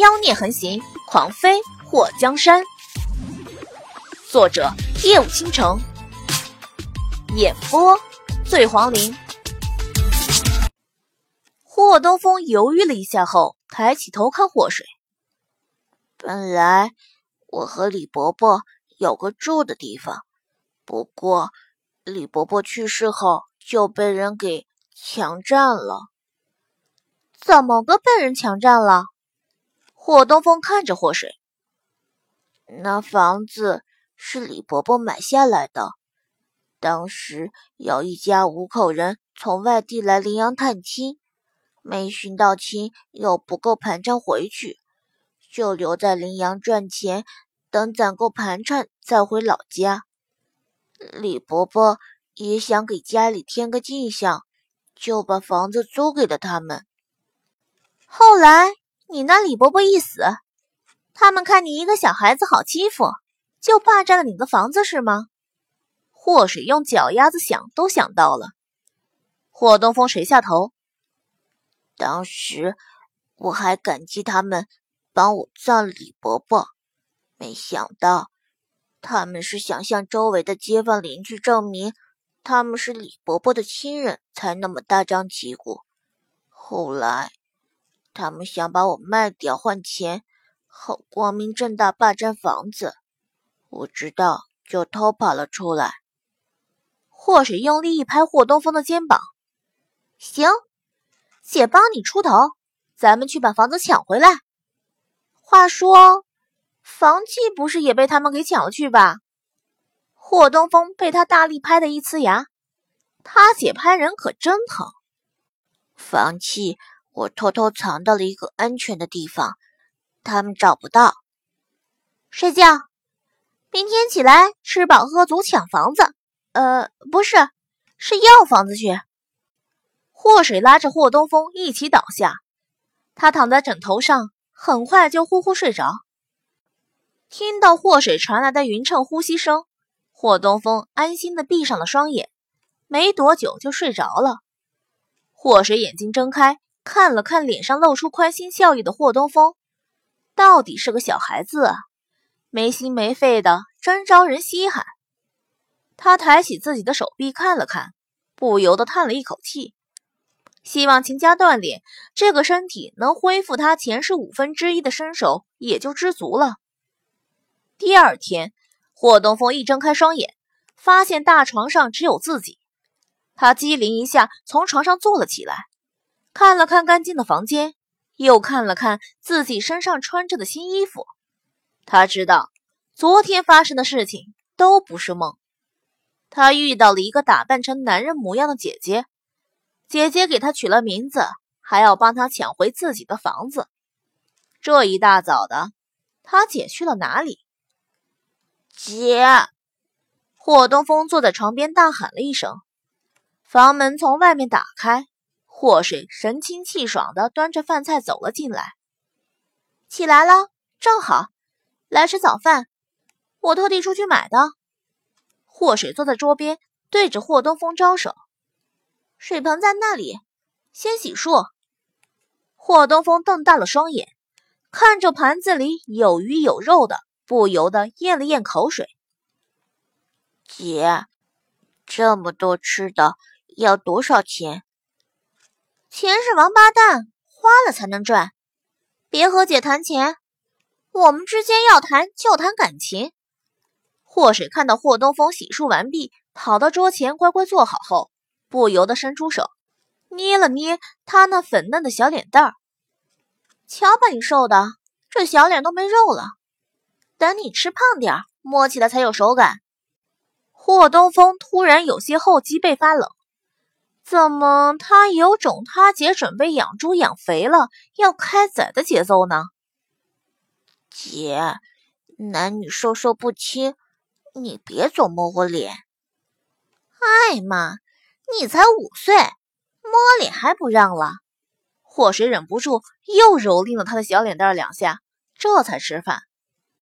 妖孽横行，狂飞祸江山。作者：夜舞倾城，演播：醉黄林。霍东风犹豫了一下后，抬起头看祸水。本来我和李伯伯有个住的地方，不过李伯伯去世后就被人给强占了。怎么个被人强占了？霍东风看着祸水，那房子是李伯伯买下来的。当时有一家五口人从外地来临阳探亲，没寻到亲，又不够盘缠回去，就留在临阳赚钱，等攒够盘缠再回老家。李伯伯也想给家里添个进项，就把房子租给了他们。后来你那李伯伯一死，他们看你一个小孩子好欺负，就霸占了你的房子是吗？祸水用脚丫子想都想到了。霍东风垂下头。当时我还感激他们帮我葬李伯伯，没想到他们是想向周围的街坊邻居证明他们是李伯伯的亲人，才那么大张旗鼓。后来。他们想把我卖掉换钱，好光明正大霸占房子。我知道，就偷跑了出来。祸水用力一拍霍东风的肩膀：“行，姐帮你出头，咱们去把房子抢回来。话说，房契不是也被他们给抢了去吧？”霍东风被他大力拍的一呲牙，他姐拍人可真疼。房契。我偷偷藏到了一个安全的地方，他们找不到。睡觉，明天起来吃饱喝足抢房子。呃，不是，是要房子去。祸水拉着霍东风一起倒下，他躺在枕头上，很快就呼呼睡着。听到祸水传来的匀称呼吸声，霍东风安心的闭上了双眼，没多久就睡着了。祸水眼睛睁开。看了看脸上露出宽心笑意的霍东风，到底是个小孩子啊，没心没肺的，真招人稀罕。他抬起自己的手臂看了看，不由得叹了一口气，希望勤加锻炼，这个身体能恢复他前世五分之一的身手，也就知足了。第二天，霍东风一睁开双眼，发现大床上只有自己，他机灵一下从床上坐了起来。看了看干净的房间，又看了看自己身上穿着的新衣服，他知道昨天发生的事情都不是梦。他遇到了一个打扮成男人模样的姐姐，姐姐给他取了名字，还要帮他抢回自己的房子。这一大早的，他姐去了哪里？姐！霍东风坐在床边大喊了一声，房门从外面打开。祸水神清气爽的端着饭菜走了进来。起来了，正好来吃早饭，我特地出去买的。祸水坐在桌边，对着霍东风招手：“水盆在那里，先洗漱。”霍东风瞪大了双眼，看着盘子里有鱼有肉的，不由得咽了咽口水。姐，这么多吃的要多少钱？钱是王八蛋，花了才能赚。别和姐谈钱，我们之间要谈就谈感情。祸水看到霍东风洗漱完毕，跑到桌前乖乖坐好后，不由得伸出手捏了捏他那粉嫩的小脸蛋儿。瞧把你瘦的，这小脸都没肉了。等你吃胖点儿，摸起来才有手感。霍东风突然有些后脊背发冷。怎么，他有种他姐准备养猪养肥了要开宰的节奏呢？姐，男女授受不亲，你别总摸我脸。哎妈，你才五岁，摸脸还不让了？祸水忍不住又蹂躏了他的小脸蛋两下，这才吃饭。